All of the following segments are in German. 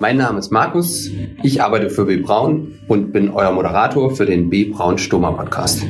Mein Name ist Markus, ich arbeite für B Braun und bin euer Moderator für den B Braun Stoma Podcast.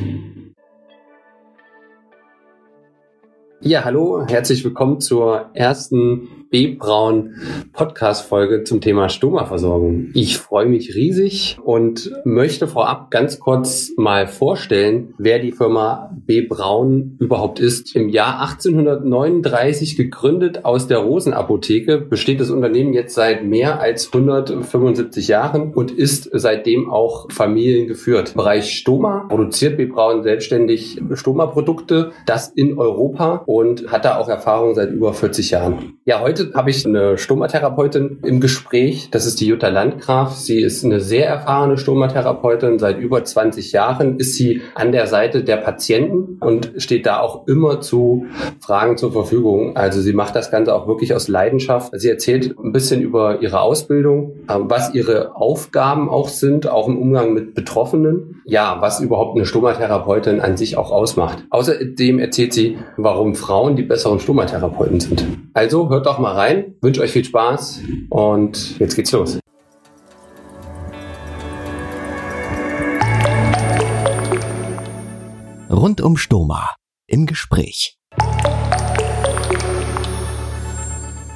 Ja, hallo, herzlich willkommen zur ersten B-Braun Podcast-Folge zum Thema Stoma-Versorgung. Ich freue mich riesig und möchte vorab ganz kurz mal vorstellen, wer die Firma B-Braun überhaupt ist. Im Jahr 1839 gegründet aus der Rosenapotheke besteht das Unternehmen jetzt seit mehr als 175 Jahren und ist seitdem auch familiengeführt. Im Bereich Stoma produziert B-Braun selbstständig Stoma-Produkte, das in Europa und hat da auch Erfahrung seit über 40 Jahren. Ja, heute Heute habe ich eine Stomatherapeutin im Gespräch. Das ist die Jutta Landgraf. Sie ist eine sehr erfahrene Stomatherapeutin. Seit über 20 Jahren ist sie an der Seite der Patienten und steht da auch immer zu Fragen zur Verfügung. Also sie macht das Ganze auch wirklich aus Leidenschaft. Sie erzählt ein bisschen über ihre Ausbildung, ähm, was ihre Aufgaben auch sind, auch im Umgang mit Betroffenen. Ja, was überhaupt eine Stomatherapeutin an sich auch ausmacht. Außerdem erzählt sie, warum Frauen die besseren Stomatherapeuten sind. Also hört doch mal rein, wünsche euch viel Spaß und jetzt geht's los. Rund um Stoma im Gespräch.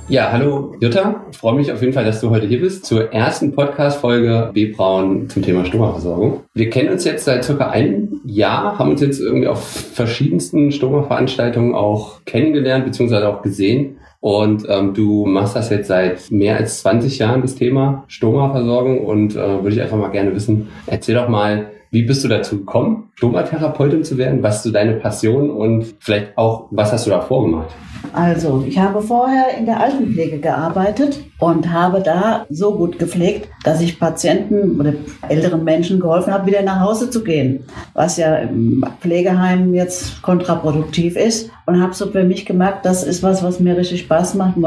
Ja, hallo Jutta. Ich freue mich auf jeden Fall, dass du heute hier bist zur ersten Podcast-Folge B Braun zum Thema Stoma-Versorgung. Wir kennen uns jetzt seit circa einem Jahr, haben uns jetzt irgendwie auf verschiedensten Stoma-Veranstaltungen auch kennengelernt bzw. auch gesehen. Und ähm, du machst das jetzt seit mehr als 20 Jahren, das Thema Stoma-Versorgung. Und äh, würde ich einfach mal gerne wissen, erzähl doch mal, wie bist du dazu gekommen, Stomatherapeutin zu werden? Was ist deine Passion und vielleicht auch, was hast du da vorgemacht? Also, ich habe vorher in der Altenpflege gearbeitet und habe da so gut gepflegt, dass ich Patienten oder älteren Menschen geholfen habe, wieder nach Hause zu gehen, was ja im Pflegeheim jetzt kontraproduktiv ist. Und habe so für mich gemerkt, das ist was, was mir richtig Spaß macht,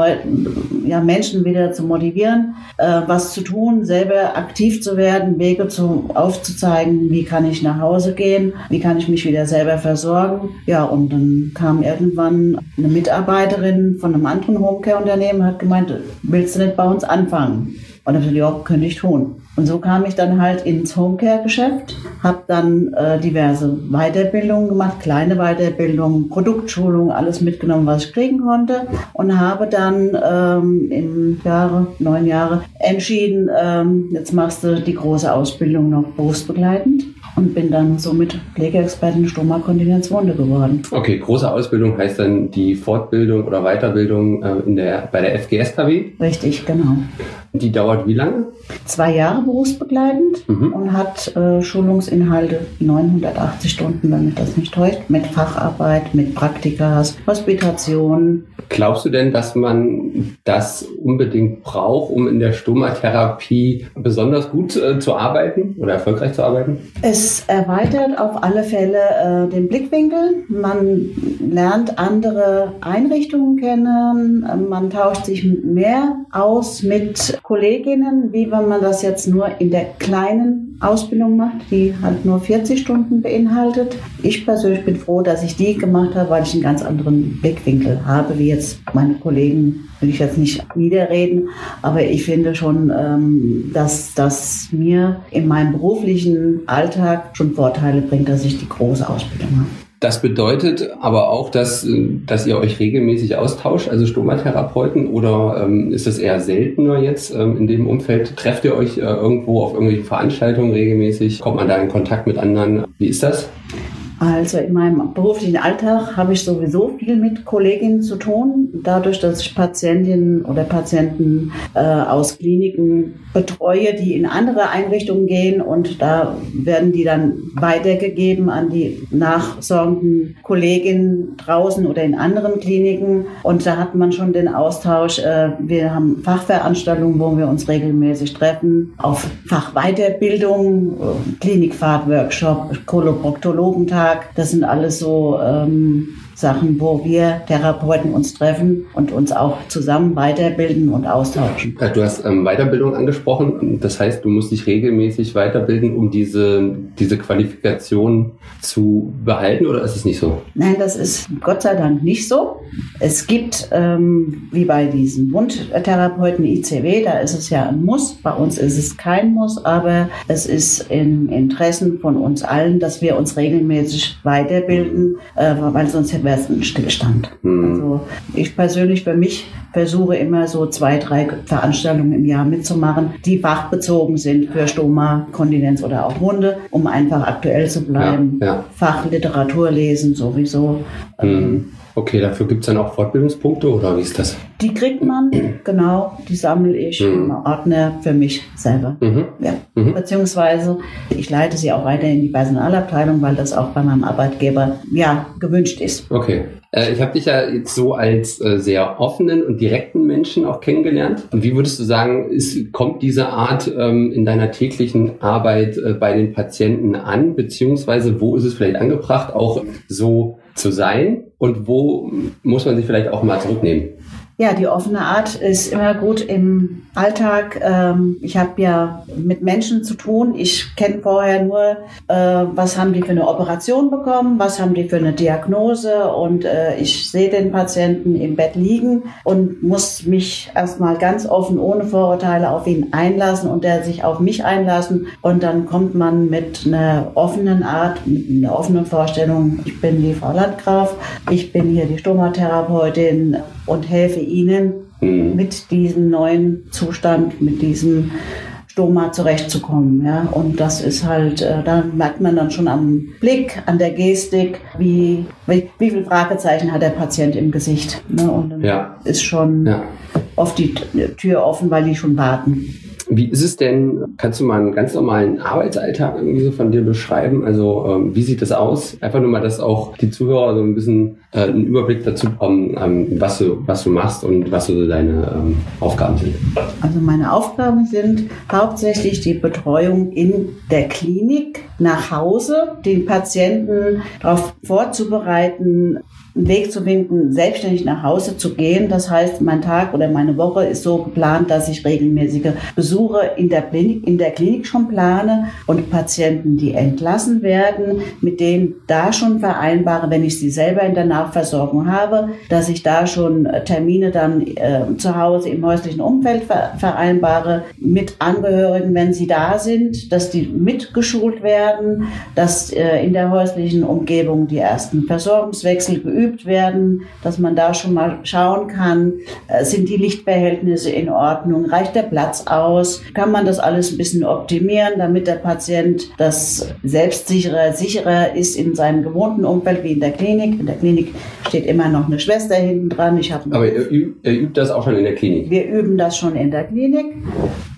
ja, Menschen wieder zu motivieren, äh, was zu tun, selber aktiv zu werden, Wege zu, aufzuzeigen, wie kann ich nach Hause gehen, wie kann ich mich wieder selber versorgen. Ja, und dann kam irgendwann eine Mitarbeiterin von einem anderen Homecare-Unternehmen, hat gemeint, willst du nicht bei uns anfangen? Und dann habe ich gesagt, ja, könnte ich tun. Und so kam ich dann halt ins Homecare-Geschäft, habe dann äh, diverse Weiterbildungen gemacht, kleine Weiterbildungen, Produktschulungen, alles mitgenommen, was ich kriegen konnte und habe dann ähm, im Jahre, neun Jahre entschieden, ähm, jetzt machst du die große Ausbildung noch berufsbegleitend und bin dann somit Pflegeexpertin Stoma-Kontinenzwunde geworden. Okay, große Ausbildung heißt dann die Fortbildung oder Weiterbildung äh, in der, bei der FGSKW? Richtig, genau. Die dauert wie lange? Zwei Jahre berufsbegleitend mhm. und hat äh, Schulungsinhalte 980 Stunden, wenn mich das nicht täuscht, mit Facharbeit, mit Praktikas, Hospitation. Glaubst du denn, dass man das unbedingt braucht, um in der Stomatherapie besonders gut äh, zu arbeiten oder erfolgreich zu arbeiten? Es erweitert auf alle Fälle äh, den Blickwinkel. Man lernt andere Einrichtungen kennen. Man tauscht sich mehr aus mit Kolleginnen, wie wenn man das jetzt nur in der kleinen Ausbildung macht, die halt nur 40 Stunden beinhaltet. Ich persönlich bin froh, dass ich die gemacht habe, weil ich einen ganz anderen Blickwinkel habe, wie jetzt meine Kollegen will ich jetzt nicht niederreden, aber ich finde schon, ähm, dass das mir in meinem beruflichen Alltag schon Vorteile bringt, dass ich die große Ausbildung habe. Das bedeutet aber auch, dass, dass ihr euch regelmäßig austauscht, also Stomatherapeuten, oder ähm, ist es eher seltener jetzt ähm, in dem Umfeld? Trefft ihr euch äh, irgendwo auf irgendwelche Veranstaltungen regelmäßig? Kommt man da in Kontakt mit anderen? Wie ist das? Also in meinem beruflichen Alltag habe ich sowieso viel mit Kolleginnen zu tun. Dadurch, dass ich Patientinnen oder Patienten äh, aus Kliniken betreue, die in andere Einrichtungen gehen und da werden die dann weitergegeben an die nachsorgenden Kolleginnen draußen oder in anderen Kliniken. Und da hat man schon den Austausch. Äh, wir haben Fachveranstaltungen, wo wir uns regelmäßig treffen, auf Fachweiterbildung, äh, Klinikfahrtworkshop, Koloproktologentag. Das sind alles so ähm, Sachen, wo wir Therapeuten uns treffen und uns auch zusammen weiterbilden und austauschen. Du hast ähm, Weiterbildung angesprochen. Das heißt, du musst dich regelmäßig weiterbilden, um diese, diese Qualifikation zu behalten oder ist es nicht so? Nein, das ist Gott sei Dank nicht so. Es gibt, ähm, wie bei diesen Wundtherapeuten ICW, da ist es ja ein Muss. Bei uns ist es kein Muss, aber es ist in Interessen von uns allen, dass wir uns regelmäßig weiterbilden, äh, weil sonst hätten wäre es ein Stillstand. Mhm. Also ich persönlich für mich versuche immer so zwei, drei Veranstaltungen im Jahr mitzumachen, die fachbezogen sind für Stoma, Kontinenz oder auch Wunde, um einfach aktuell zu bleiben. Ja, ja. Fachliteratur lesen sowieso. Mhm. Okay, dafür gibt es dann auch Fortbildungspunkte oder wie ist das? Die kriegt man, genau, die sammle ich mhm. im Ordner für mich selber. Mhm. Ja. Mhm. Beziehungsweise ich leite sie auch weiter in die Personalabteilung, weil das auch bei meinem Arbeitgeber ja gewünscht ist. Okay. Äh, ich habe dich ja jetzt so als äh, sehr offenen und direkten Menschen auch kennengelernt. Und wie würdest du sagen, ist, kommt diese Art ähm, in deiner täglichen Arbeit äh, bei den Patienten an? Beziehungsweise wo ist es vielleicht angebracht, auch so zu sein? Und wo muss man sich vielleicht auch mal zurücknehmen? Ja, die offene Art ist immer gut im Alltag. Ähm, ich habe ja mit Menschen zu tun. Ich kenne vorher nur, äh, was haben die für eine Operation bekommen, was haben die für eine Diagnose und äh, ich sehe den Patienten im Bett liegen und muss mich erstmal ganz offen, ohne Vorurteile auf ihn einlassen und er sich auf mich einlassen und dann kommt man mit einer offenen Art, mit einer offenen Vorstellung. Ich bin die Frau Landgraf, ich bin hier die Stomatherapeutin und helfe ihnen mhm. mit diesem neuen Zustand, mit diesem Stoma zurechtzukommen. Ja? Und das ist halt, äh, da merkt man dann schon am Blick, an der Gestik, wie, wie, wie viel Fragezeichen hat der Patient im Gesicht. Ne? Und dann ja. ist schon ja. oft die Tür offen, weil die schon warten. Wie ist es denn, kannst du mal einen ganz normalen Arbeitsalltag irgendwie so von dir beschreiben? Also ähm, wie sieht das aus? Einfach nur mal, dass auch die Zuhörer so ein bisschen äh, einen Überblick dazu bekommen, ähm, was, du, was du machst und was so deine ähm, Aufgaben sind. Also meine Aufgaben sind hauptsächlich die Betreuung in der Klinik nach Hause, den Patienten darauf vorzubereiten, einen Weg zu finden, selbstständig nach Hause zu gehen. Das heißt, mein Tag oder meine Woche ist so geplant, dass ich regelmäßige Besuche in der Klinik, in der Klinik schon plane und Patienten, die entlassen werden, mit denen da schon vereinbare, wenn ich sie selber in der Nachversorgung habe, dass ich da schon Termine dann äh, zu Hause im häuslichen Umfeld ver vereinbare mit Angehörigen, wenn sie da sind, dass die mitgeschult werden, dass äh, in der häuslichen Umgebung die ersten Versorgungswechsel geübt geübt werden, dass man da schon mal schauen kann, äh, sind die Lichtverhältnisse in Ordnung, reicht der Platz aus, kann man das alles ein bisschen optimieren, damit der Patient das selbstsicherer, sicherer ist in seinem gewohnten Umfeld wie in der Klinik. In der Klinik steht immer noch eine Schwester hinten dran. Ich Aber ihr, ihr übt das auch schon in der Klinik? Wir üben das schon in der Klinik.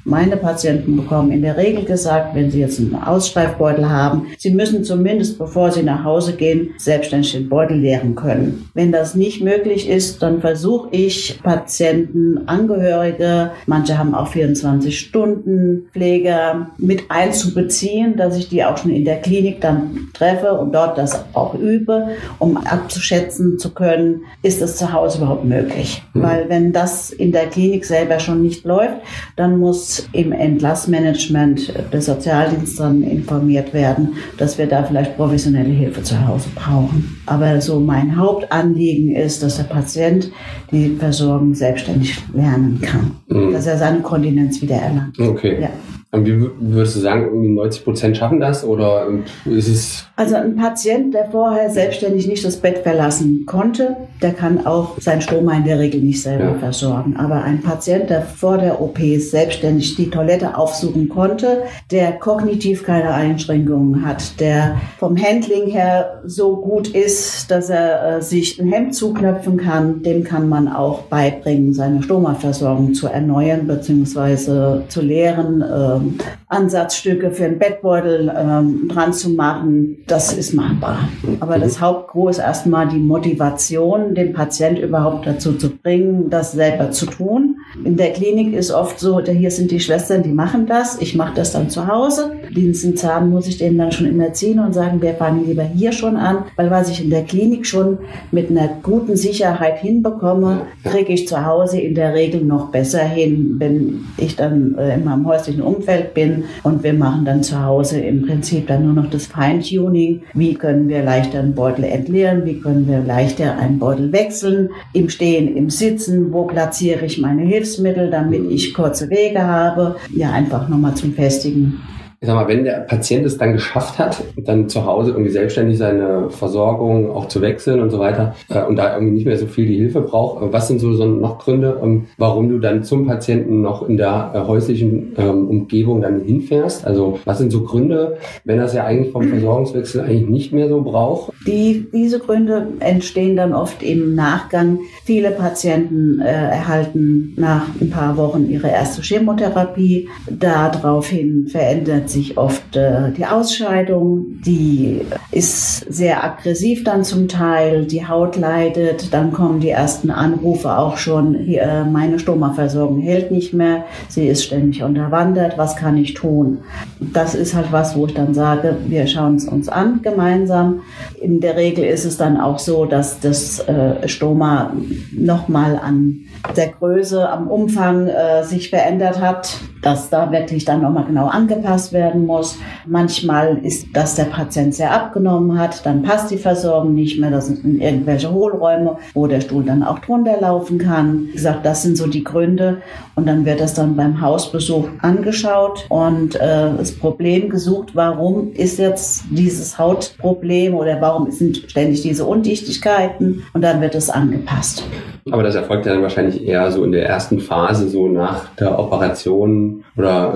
Meine Patienten bekommen in der Regel gesagt, wenn sie jetzt einen Ausschreifbeutel haben, sie müssen zumindest, bevor sie nach Hause gehen, selbstständig den Beutel leeren können. Wenn das nicht möglich ist, dann versuche ich Patienten, Angehörige, manche haben auch 24 Stunden Pfleger mit einzubeziehen, dass ich die auch schon in der Klinik dann treffe und dort das auch übe, um abzuschätzen zu können, ist das zu Hause überhaupt möglich. Mhm. Weil wenn das in der Klinik selber schon nicht läuft, dann muss im Entlassmanagement des Sozialdienstes dann informiert werden, dass wir da vielleicht professionelle Hilfe zu Hause brauchen. Aber so mein Hauptanliegen ist, dass der Patient die Versorgung selbstständig lernen kann, mhm. dass er seine Kontinenz wieder erlangt. Okay. Ja. Und wie würdest du sagen, irgendwie 90 Prozent schaffen das oder ist es? Also ein Patient, der vorher selbstständig nicht das Bett verlassen konnte, der kann auch sein Stoma in der Regel nicht selber ja. versorgen. Aber ein Patient, der vor der OP selbstständig die Toilette aufsuchen konnte, der kognitiv keine Einschränkungen hat, der vom Handling her so gut ist, dass er äh, sich ein Hemd zuknöpfen kann, dem kann man auch beibringen, seine Stoma-Versorgung zu erneuern bzw. zu leeren. Äh, ähm, Ansatzstücke für einen Bettbeutel ähm, dran zu machen, das ist machbar. Aber mhm. das Hauptgros ist erstmal die Motivation, den Patient überhaupt dazu zu bringen, das selber zu tun. In der Klinik ist oft so, hier sind die Schwestern, die machen das, ich mache das dann zu Hause. Dienstenzahn muss ich denen dann schon immer ziehen und sagen, wir fangen lieber hier schon an, weil was ich in der Klinik schon mit einer guten Sicherheit hinbekomme, kriege ich zu Hause in der Regel noch besser hin, wenn ich dann äh, in meinem häuslichen Umfeld bin und wir machen dann zu Hause im Prinzip dann nur noch das Feintuning. Wie können wir leichter einen Beutel entleeren? Wie können wir leichter einen Beutel wechseln? Im Stehen, im Sitzen, wo platziere ich meine? Hilfsmittel, damit ich kurze Wege habe. Ja, einfach nochmal zum Festigen ich sag mal, wenn der Patient es dann geschafft hat, dann zu Hause irgendwie selbstständig seine Versorgung auch zu wechseln und so weiter äh, und da irgendwie nicht mehr so viel die Hilfe braucht, äh, was sind so, so noch Gründe, ähm, warum du dann zum Patienten noch in der äh, häuslichen ähm, Umgebung dann hinfährst? Also was sind so Gründe, wenn das ja eigentlich vom Versorgungswechsel eigentlich nicht mehr so braucht? Die, diese Gründe entstehen dann oft im Nachgang. Viele Patienten äh, erhalten nach ein paar Wochen ihre erste Chemotherapie. Daraufhin verändert sich oft äh, die Ausscheidung, die ist sehr aggressiv dann zum Teil, die Haut leidet, dann kommen die ersten Anrufe auch schon, hier, äh, meine Stomaversorgung hält nicht mehr, sie ist ständig unterwandert, was kann ich tun? Das ist halt was, wo ich dann sage, wir schauen es uns an gemeinsam. In der Regel ist es dann auch so, dass das äh, Stoma nochmal an der Größe, am Umfang äh, sich verändert hat, dass da wirklich dann nochmal genau angepasst werden muss. Manchmal ist, dass der Patient sehr abgenommen hat, dann passt die Versorgung nicht mehr, das sind irgendwelche Hohlräume, wo der Stuhl dann auch drunter laufen kann. Wie gesagt, das sind so die Gründe und dann wird das dann beim Hausbesuch angeschaut und äh, das Problem gesucht, warum ist jetzt dieses Hautproblem oder warum sind ständig diese Undichtigkeiten und dann wird es angepasst. Aber das erfolgt ja dann wahrscheinlich eher so in der ersten Phase, so nach der Operation oder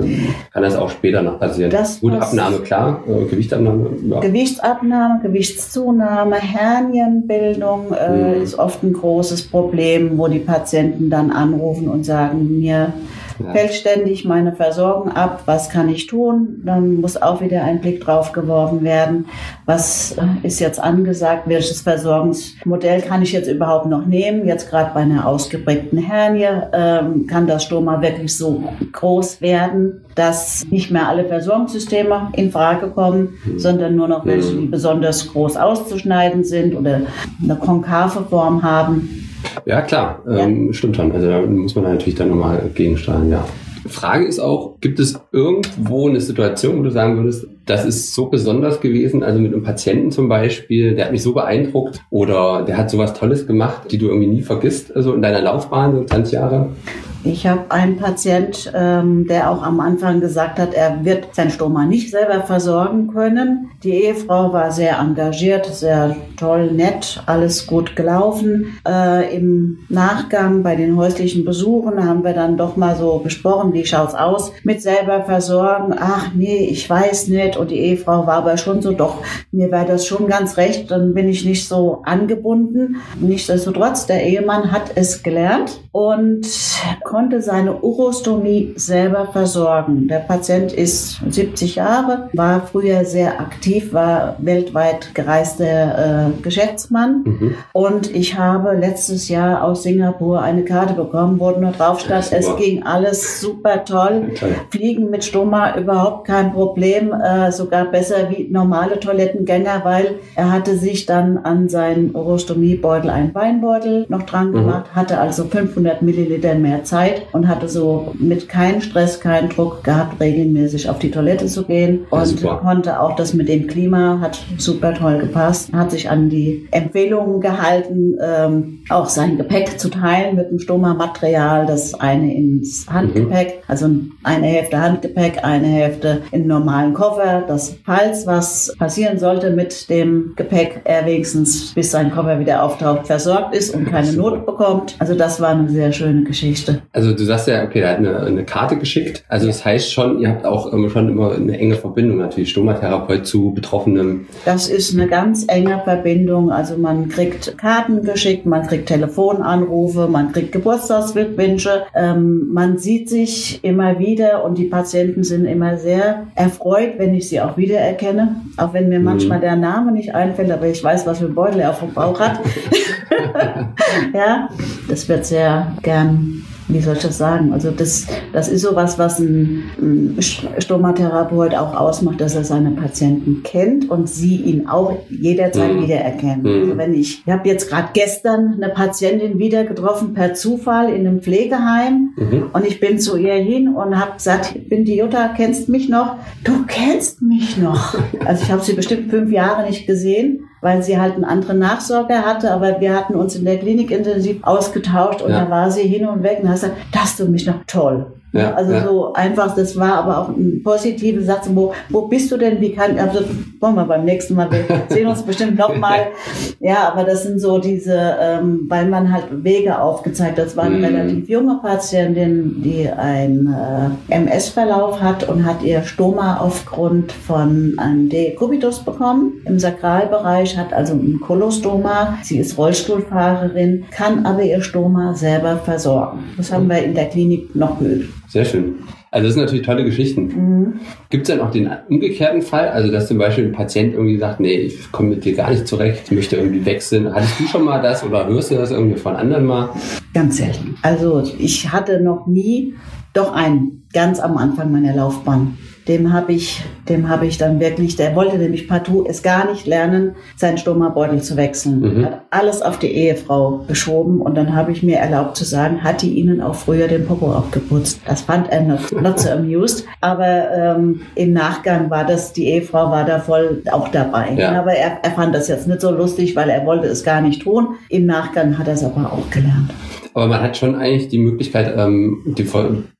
kann das auch später noch passieren? Das Gute Abnahme, klar, äh, Gewichtsabnahme. Ja. Gewichtsabnahme, Gewichtszunahme, Hernienbildung äh, mhm. ist oft ein großes Problem, wo die Patienten dann anrufen und sagen, mir ja. fällt ständig meine Versorgung ab, was kann ich tun? Dann muss auch wieder ein Blick drauf geworfen werden, was äh, ist jetzt angesagt, welches Versorgungsmodell kann ich jetzt überhaupt noch nehmen? Jetzt gerade bei einer ausgeprägten Hernie ähm, kann das Stoma wirklich so groß werden, dass nicht mehr alle Versorgungssysteme in Frage kommen, mhm. sondern nur noch welche, die besonders groß auszuschneiden sind oder eine konkave Form haben. Ja, klar, ähm, ja. stimmt schon. Also da muss man natürlich dann nochmal gegensteuern, ja. Frage ist auch, gibt es irgendwo eine Situation, wo du sagen würdest, das ist so besonders gewesen, also mit einem Patienten zum Beispiel, der hat mich so beeindruckt oder der hat sowas Tolles gemacht, die du irgendwie nie vergisst, also in deiner Laufbahn, so 20 Jahre? Ich habe einen Patient, ähm, der auch am Anfang gesagt hat, er wird sein Stoma nicht selber versorgen können. Die Ehefrau war sehr engagiert, sehr toll, nett, alles gut gelaufen. Äh, Im Nachgang bei den häuslichen Besuchen haben wir dann doch mal so besprochen, wie schaut's aus mit selber versorgen. Ach nee, ich weiß nicht. Und die Ehefrau war aber schon so, doch, mir war das schon ganz recht, dann bin ich nicht so angebunden. Nichtsdestotrotz, der Ehemann hat es gelernt und konnte seine Urostomie selber versorgen. Der Patient ist 70 Jahre, war früher sehr aktiv, war weltweit gereister äh, Geschäftsmann. Mhm. Und ich habe letztes Jahr aus Singapur eine Karte bekommen, wo nur drauf stand, es ging alles super toll. Fliegen mit Stoma überhaupt kein Problem. Äh, sogar besser wie normale Toilettengänger, weil er hatte sich dann an seinen Orostomiebeutel einen Weinbeutel noch dran Mhm. gemacht, hatte also 500 Milliliter mehr Zeit und hatte so mit keinem Stress, keinen Druck gehabt, regelmäßig auf die Toilette zu gehen Ja, und super. konnte auch das mit dem Klima, hat super toll gepasst, hat sich an die Empfehlungen gehalten, ähm, auch sein Gepäck zu teilen mit dem Stoma-Material, das eine ins Handgepäck, also eine Hälfte Handgepäck, eine Hälfte in normalen Koffer, dass falls was passieren sollte mit dem Gepäck, er wenigstens bis sein Koffer wieder auftaucht, versorgt ist und keine. Not bekommt. Also das war eine sehr schöne Geschichte. Also du sagst ja, okay, er hat eine, eine Karte geschickt. Also das heißt schon, ihr habt auch immer schon immer eine enge Verbindung natürlich, Stomatherapeut zu Betroffenem. Das ist eine ganz enge Verbindung. Also man kriegt Karten geschickt, man kriegt Telefonanrufe, man kriegt Geburtstagsglückwünsche. Ähm, man sieht sich immer wieder und die Patienten sind immer sehr erfreut, wenn ich sie auch wiedererkenne. Auch wenn mir manchmal der Name nicht einfällt, aber ich weiß, was für ein Beutel er auf dem Bauch hat. ja, das wird sehr gern. Wie soll ich das sagen? Also das, das ist sowas, was ein, ein Stomatherapeut auch ausmacht, dass er seine Patienten kennt und sie ihn auch jederzeit Mhm. wiedererkennen. Mhm. Also wenn ich, ich habe jetzt gerade gestern eine Patientin wieder getroffen per Zufall in einem Pflegeheim Mhm. und ich bin zu ihr hin und habe gesagt, ich bin die Jutta, kennst mich noch? Du kennst mich noch. Also ich habe sie bestimmt fünf Jahre nicht gesehen, weil sie halt einen anderen Nachsorger hatte, aber wir hatten uns in der Klinik intensiv ausgetauscht und Ja. da war sie hin und weg und hat gesagt, das du mich noch toll. Ja, also ja. so einfach, das war aber auch ein positiver Satz, wo, wo bist du denn, wie kann, also wollen wir beim nächsten Mal, wir sehen uns bestimmt nochmal. Ja, aber das sind so diese, ähm, weil man halt Wege aufgezeigt hat. Das war eine Mhm. relativ junge Patientin, die einen äh, MS-Verlauf hat und hat ihr Stoma aufgrund von einem Dekubitus bekommen im Sakralbereich, hat also ein Kolostoma. Sie ist Rollstuhlfahrerin, kann aber ihr Stoma selber versorgen. Das haben wir in der Klinik noch geübt. Sehr schön. Also das sind natürlich tolle Geschichten. Mhm. Gibt es dann auch den umgekehrten Fall, also dass zum Beispiel ein Patient irgendwie sagt, nee, ich komme mit dir gar nicht zurecht, ich möchte irgendwie wechseln. Hattest du schon mal das oder hörst du das irgendwie von anderen mal? Ganz selten. Also ich hatte noch nie, doch einen, ganz am Anfang meiner Laufbahn. Dem habe ich, dem habe ich dann wirklich, der wollte nämlich partout es gar nicht lernen, seinen Stomabeutel zu wechseln. Mhm. Hat alles auf die Ehefrau geschoben und dann habe ich mir erlaubt zu sagen, hat die ihnen auch früher den Popo aufgeputzt. Das fand er not, not so amused. Aber ähm, im Nachgang war das, die Ehefrau war da voll auch dabei. Ja. Aber er, er fand das jetzt nicht so lustig, weil er wollte es gar nicht tun. Im Nachgang hat er es aber auch gelernt. Aber man hat schon eigentlich die Möglichkeit, ähm, die,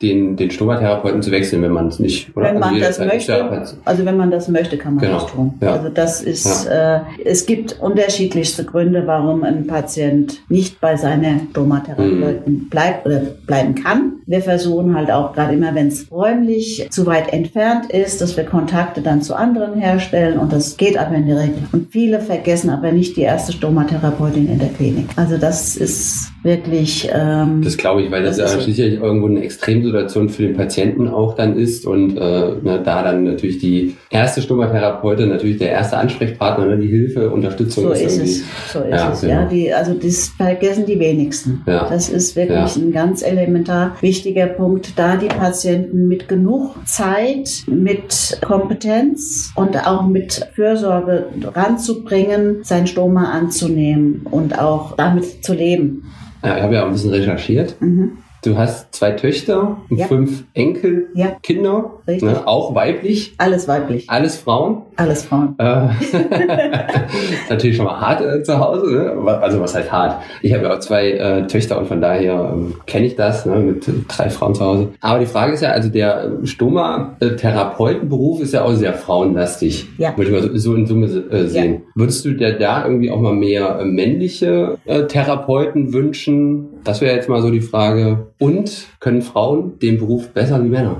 den, den Stomatherapeuten zu wechseln, wenn man es nicht. Oder? Wenn man das jederzeit möchte, also wenn man das möchte, kann man Genau, das tun. ja. Also das ist, äh, es gibt unterschiedlichste Gründe, warum ein Patient nicht bei seiner Stomatherapeutin Mhm. bleibt oder bleiben kann. Wir versuchen halt auch gerade immer, wenn es räumlich zu weit entfernt ist, dass wir Kontakte dann zu anderen herstellen und das geht aber in der Regel. Und viele vergessen aber nicht die erste Stomatherapeutin in der Klinik. Also das ist wirklich ähm, Das glaube ich, weil das, Das ja sicherlich irgendwo eine Extremsituation für den Patienten auch dann ist und äh, ne, da dann natürlich die erste Stomatherapeutin natürlich der erste Ansprechpartner, ne, die Hilfe, Unterstützung So ist ist irgendwie. es. So ist Ja, es. genau. Ja, die, also das vergessen die wenigsten. Ja. Das ist wirklich Ja. ein ganz elementar wichtiger Punkt, da die Patienten mit genug Zeit, mit Kompetenz und auch mit Fürsorge ranzubringen, sein Stoma anzunehmen und auch damit zu leben. Ja, ich habe ja ein bisschen recherchiert. Mhm. Du hast zwei Töchter und Ja. fünf Enkelkinder, Ja. Richtig. ne, auch weiblich, Alles weiblich, alles Frauen. alles Frauen. Äh, ist natürlich schon mal hart äh, zu Hause, ne? also was heißt hart? Ich habe ja auch zwei äh, Töchter und von daher ähm, kenne ich das ne? mit äh, drei Frauen zu Hause. Aber die Frage ist ja, also der äh, Stoma-Therapeutenberuf ist ja auch sehr frauenlastig, Ja. würde ich mal so, so in Summe äh, sehen. Würdest du dir da irgendwie auch mal mehr äh, männliche äh, Therapeuten wünschen? Das wäre jetzt mal so die Frage. Und können Frauen den Beruf besser wie Männer?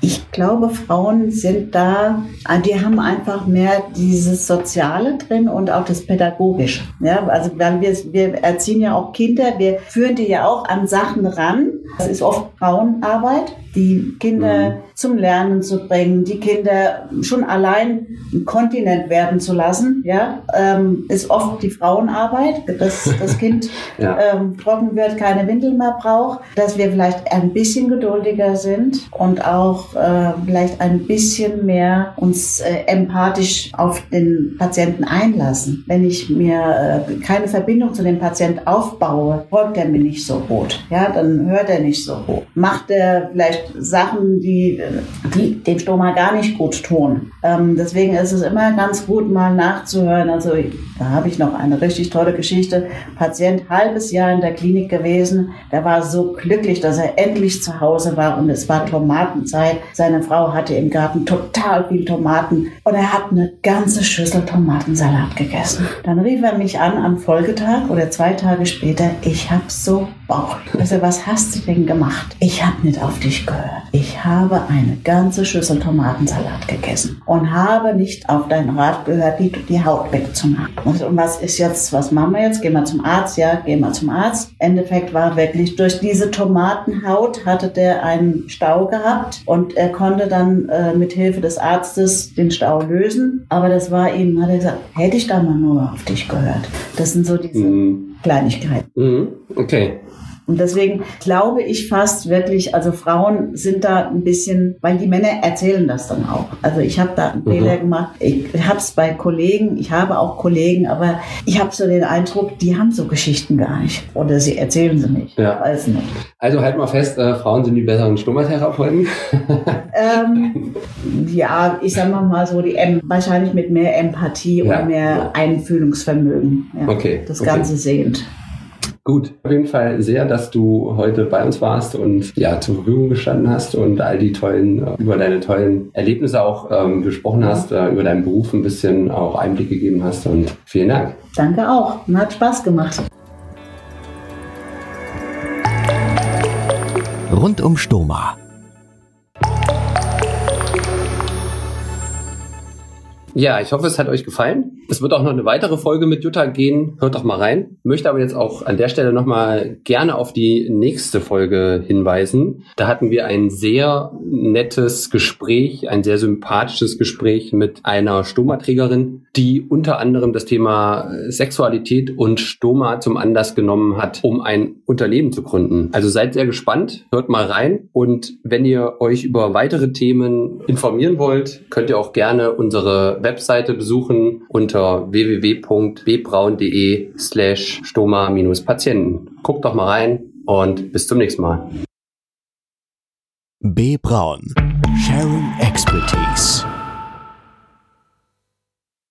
Ich glaube, Frauen sind da, ah, die haben einfach mehr dieses Soziale drin und auch das Pädagogische. Ja, also weil wir, wir erziehen ja auch Kinder, wir führen die ja auch an Sachen ran. Das ist oft Frauenarbeit. Die Kinder mhm. zum Lernen zu bringen, die Kinder schon allein ein Kontinent werden zu lassen, ja, ähm, ist oft die Frauenarbeit, dass das Kind ja. ähm, trocken wird, keine Windel mehr braucht, dass wir vielleicht ein bisschen geduldiger sind und auch äh, vielleicht ein bisschen mehr uns äh, empathisch auf den Patienten einlassen. Wenn ich mir äh, keine Verbindung zu dem Patienten aufbaue, folgt er mir nicht so gut. Ja, dann hört er nicht so gut. Macht er vielleicht Sachen, die, die dem Stoma gar nicht gut tun. Ähm, deswegen ist es immer ganz gut, mal nachzuhören. Also da habe ich noch eine richtig tolle Geschichte. Patient halbes Jahr in der Klinik gewesen. Der war so glücklich, dass er endlich zu Hause war und es war Tomatenzeit. Seine Frau hatte im Garten total viel Tomaten und er hat eine ganze Schüssel Tomatensalat gegessen. Dann rief er mich an am Folgetag oder zwei Tage später. Ich habe so Bauch. Also was hast du denn gemacht? Ich habe nicht auf dich gehört. Ich habe eine ganze Schüssel Tomatensalat gegessen und habe nicht auf deinen Rat gehört, die, die Haut wegzumachen. Und, und was ist jetzt, was machen wir jetzt? Gehen wir zum Arzt? Ja, gehen wir zum Arzt. Endeffekt war wirklich, durch diese Tomatenhaut hatte der einen Stau gehabt und er konnte dann äh, mit Hilfe des Arztes den Stau lösen. Aber das war ihm, hat er gesagt, hätte ich da mal nur auf dich gehört. Das sind so diese mhm. Kleinigkeiten. Mhm. Okay. Und deswegen glaube ich fast wirklich, also Frauen sind da ein bisschen, weil die Männer erzählen das dann auch. Also ich habe da einen mhm. Fehler gemacht. Ich habe es bei Kollegen, ich habe auch Kollegen, aber ich habe so den Eindruck, die haben so Geschichten gar nicht. Oder sie erzählen sie nicht. Ja. Weiß nicht. Also halt mal fest, äh, Frauen sind die besseren Stummertherapeuten. ähm, ja, ich sag mal so, die M wahrscheinlich mit mehr Empathie ja. und mehr Einfühlungsvermögen. Ja, okay. Das Ganze okay. sehend. Gut, auf jeden Fall sehr, dass du heute bei uns warst und ja zur Verfügung gestanden hast und all die tollen, äh, über deine tollen Erlebnisse auch ähm, gesprochen hast, äh, über deinen Beruf ein bisschen auch Einblick gegeben hast und vielen Dank. Danke auch, hat Spaß gemacht. Rund um Stoma Ja, ich hoffe, es hat euch gefallen. Es wird auch noch eine weitere Folge mit Jutta gehen. Hört doch mal rein. Möchte aber jetzt auch an der Stelle nochmal gerne auf die nächste Folge hinweisen. Da hatten wir ein sehr nettes Gespräch, ein sehr sympathisches Gespräch mit einer Stomaträgerin, die unter anderem das Thema Sexualität und Stoma zum Anlass genommen hat, um ein Unternehmen zu gründen. Also seid sehr gespannt, hört mal rein. Und wenn ihr euch über weitere Themen informieren wollt, könnt ihr auch gerne unsere Webseite besuchen unter www.bbraun.de slash stoma-patienten. Guckt doch mal rein und bis zum nächsten Mal. B. Braun. Sharing Expertise.